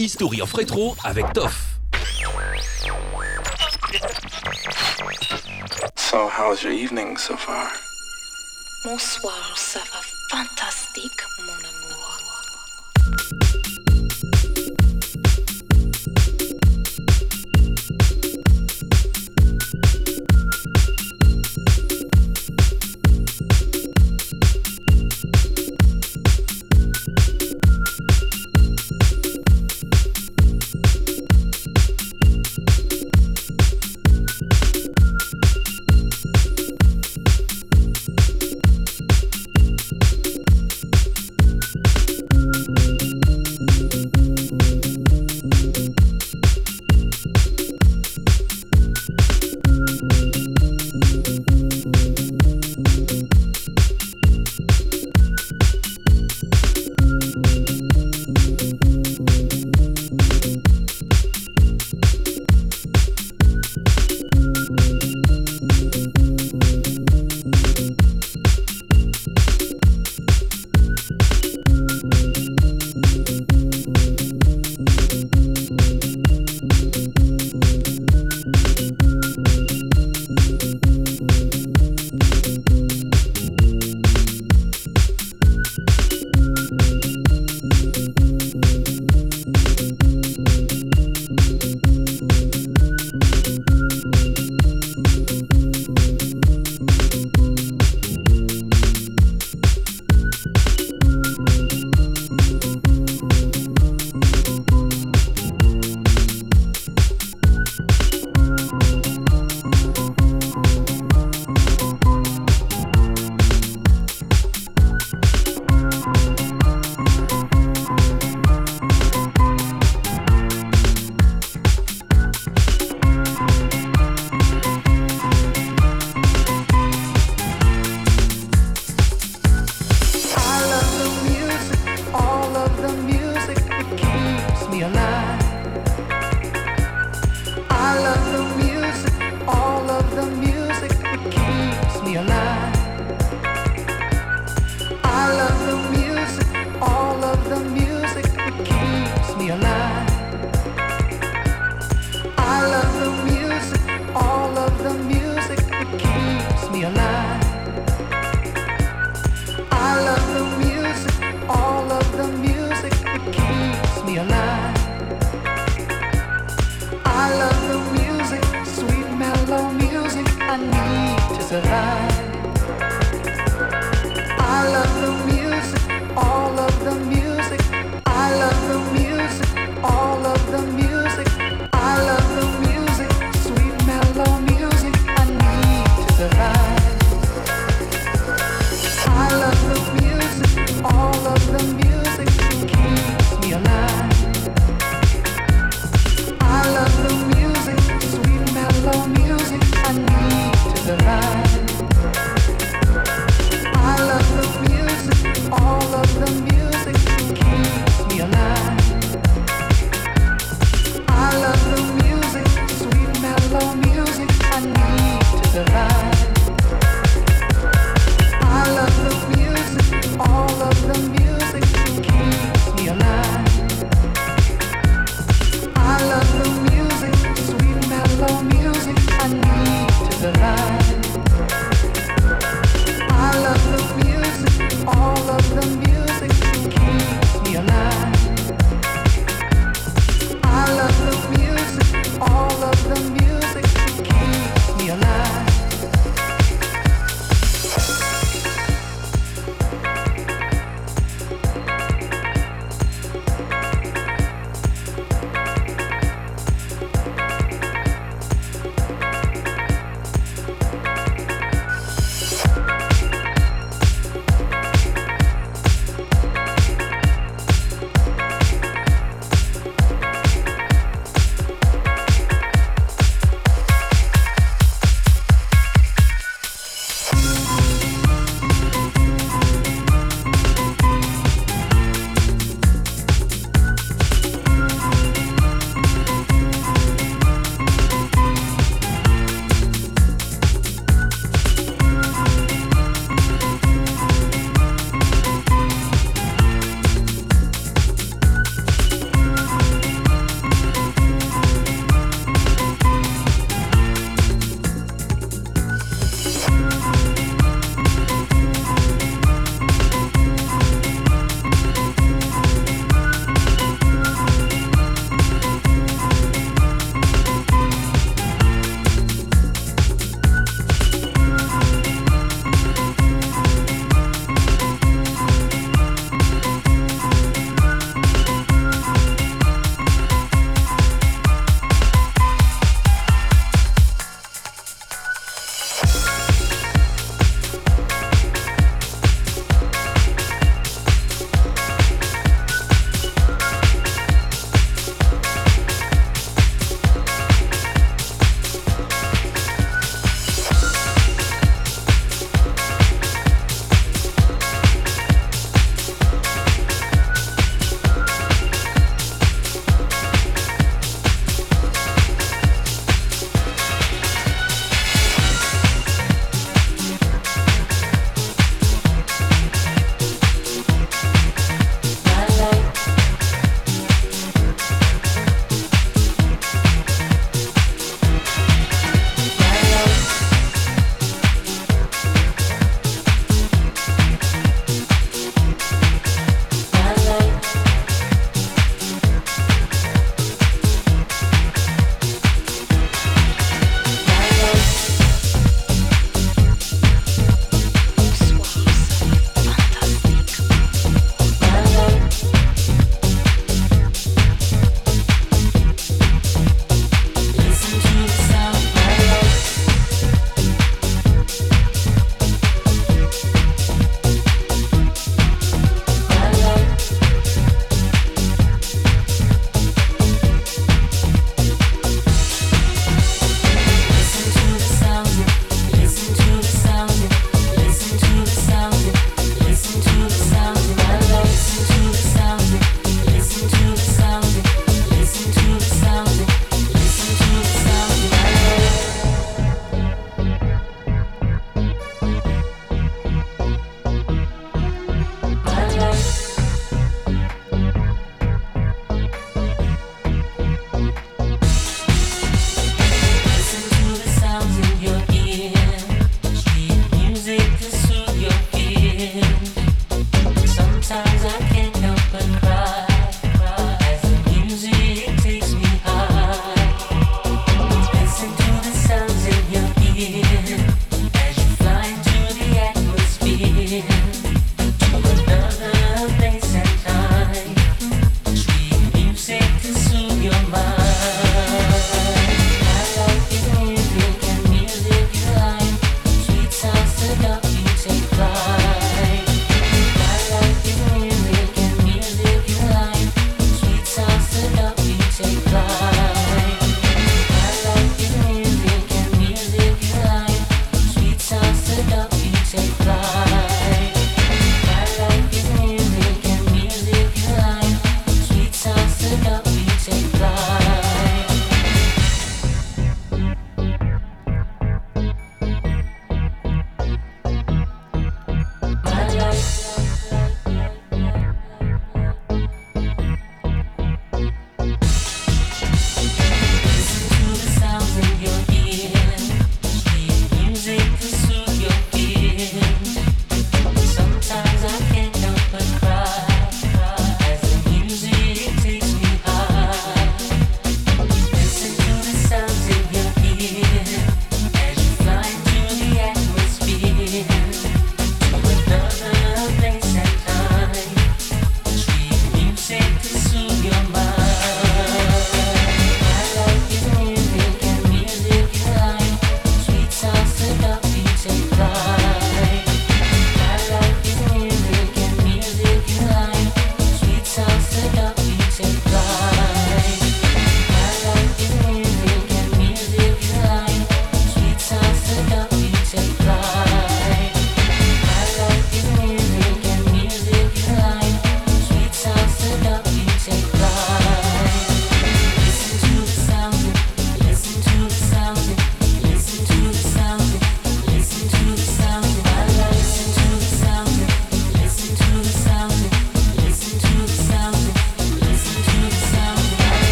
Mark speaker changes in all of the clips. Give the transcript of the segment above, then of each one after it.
Speaker 1: History of Rétro avec Toff.
Speaker 2: So how's your evening so far?
Speaker 3: Bonsoir, ça va fantastique, mon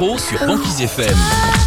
Speaker 1: Afro sur Banquise FM.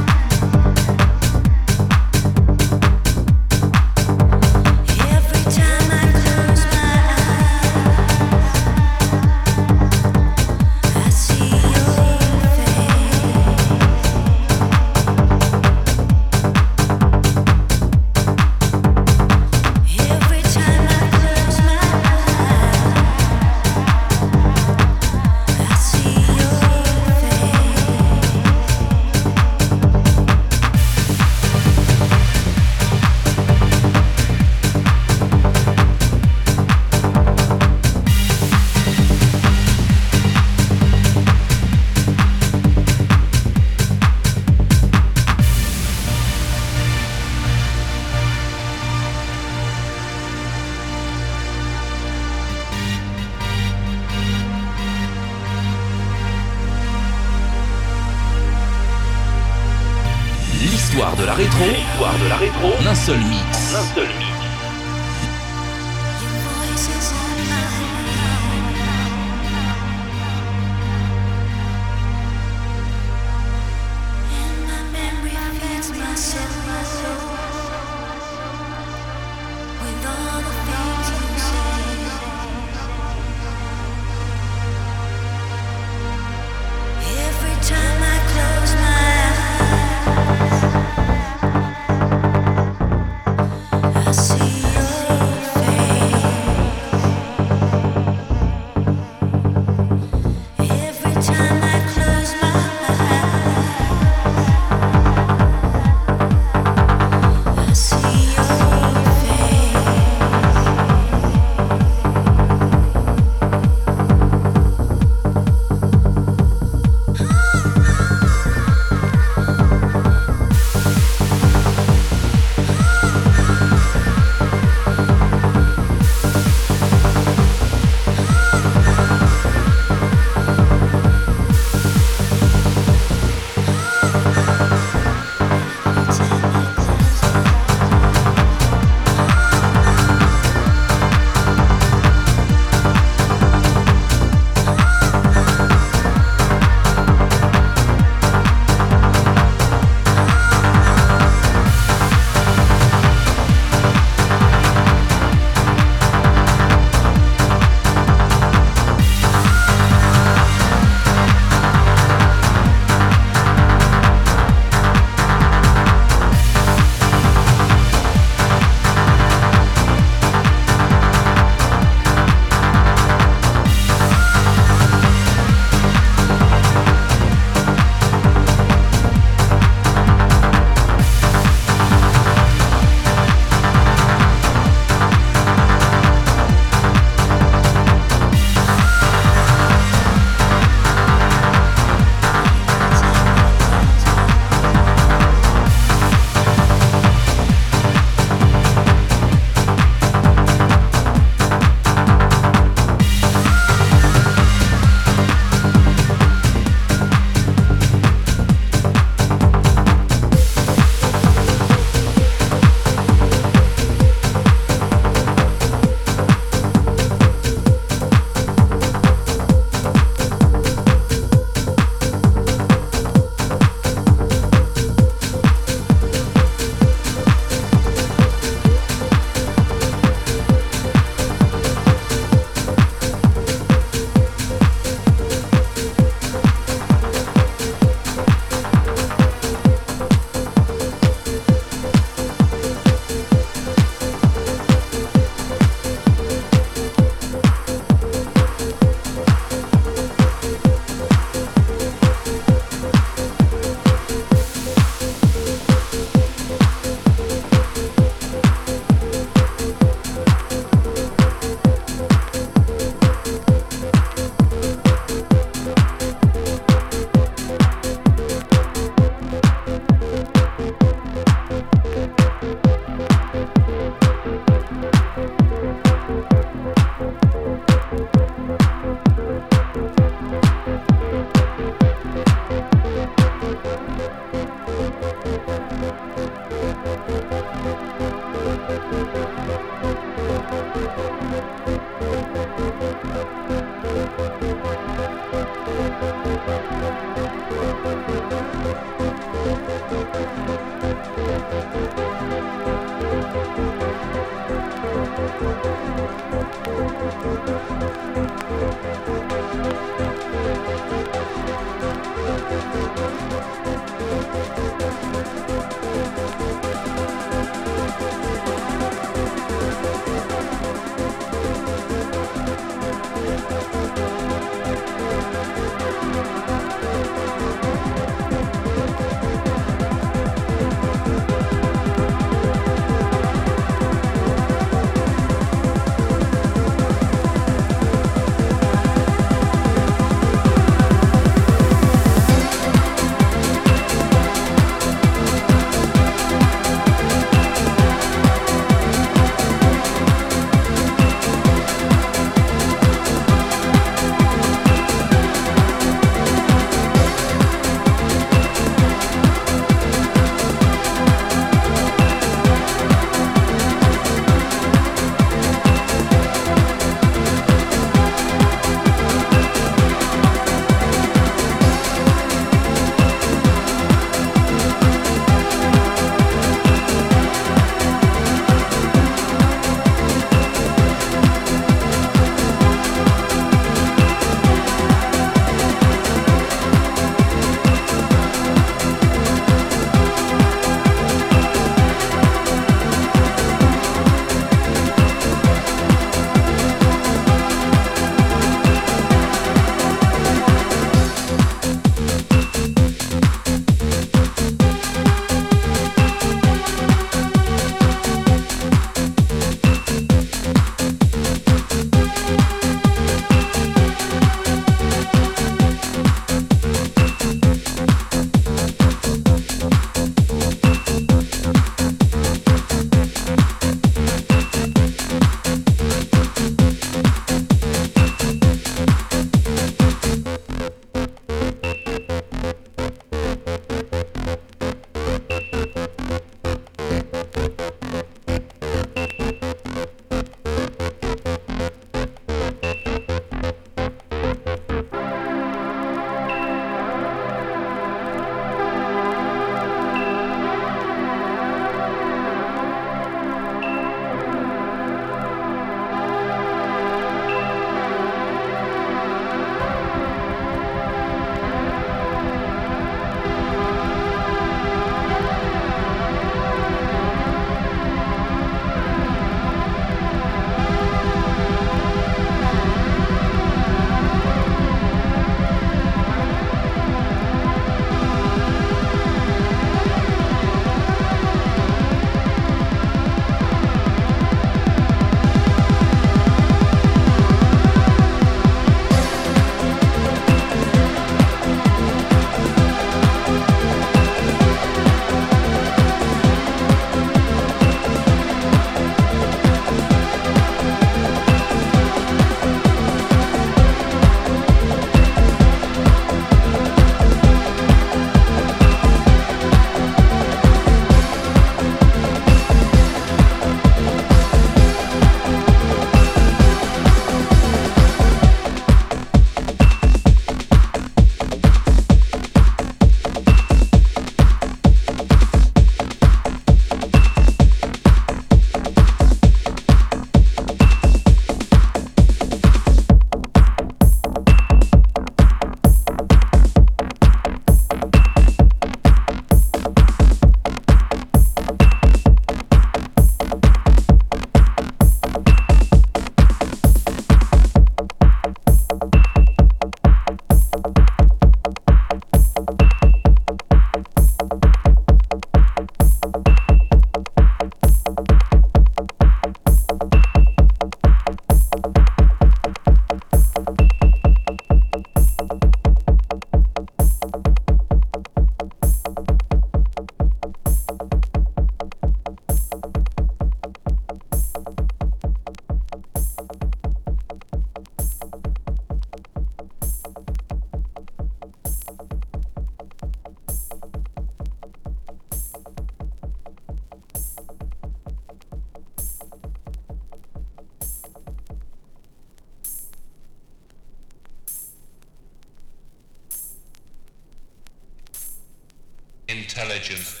Speaker 4: Intelligent,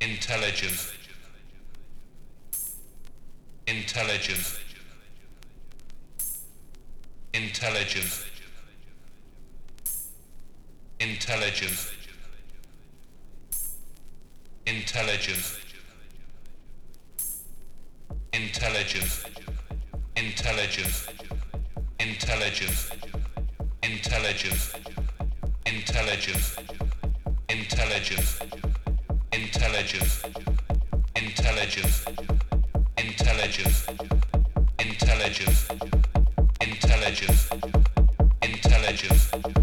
Speaker 4: intelligent, intelligent, intelligent, intelligent, intelligent, intelligent, intelligent, intelligent, intelligent intelligence, intelligence, intelligence, intelligence, intelligence, intelligence, intelligence, intelligence.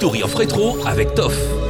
Speaker 5: History of Retro avec Toff.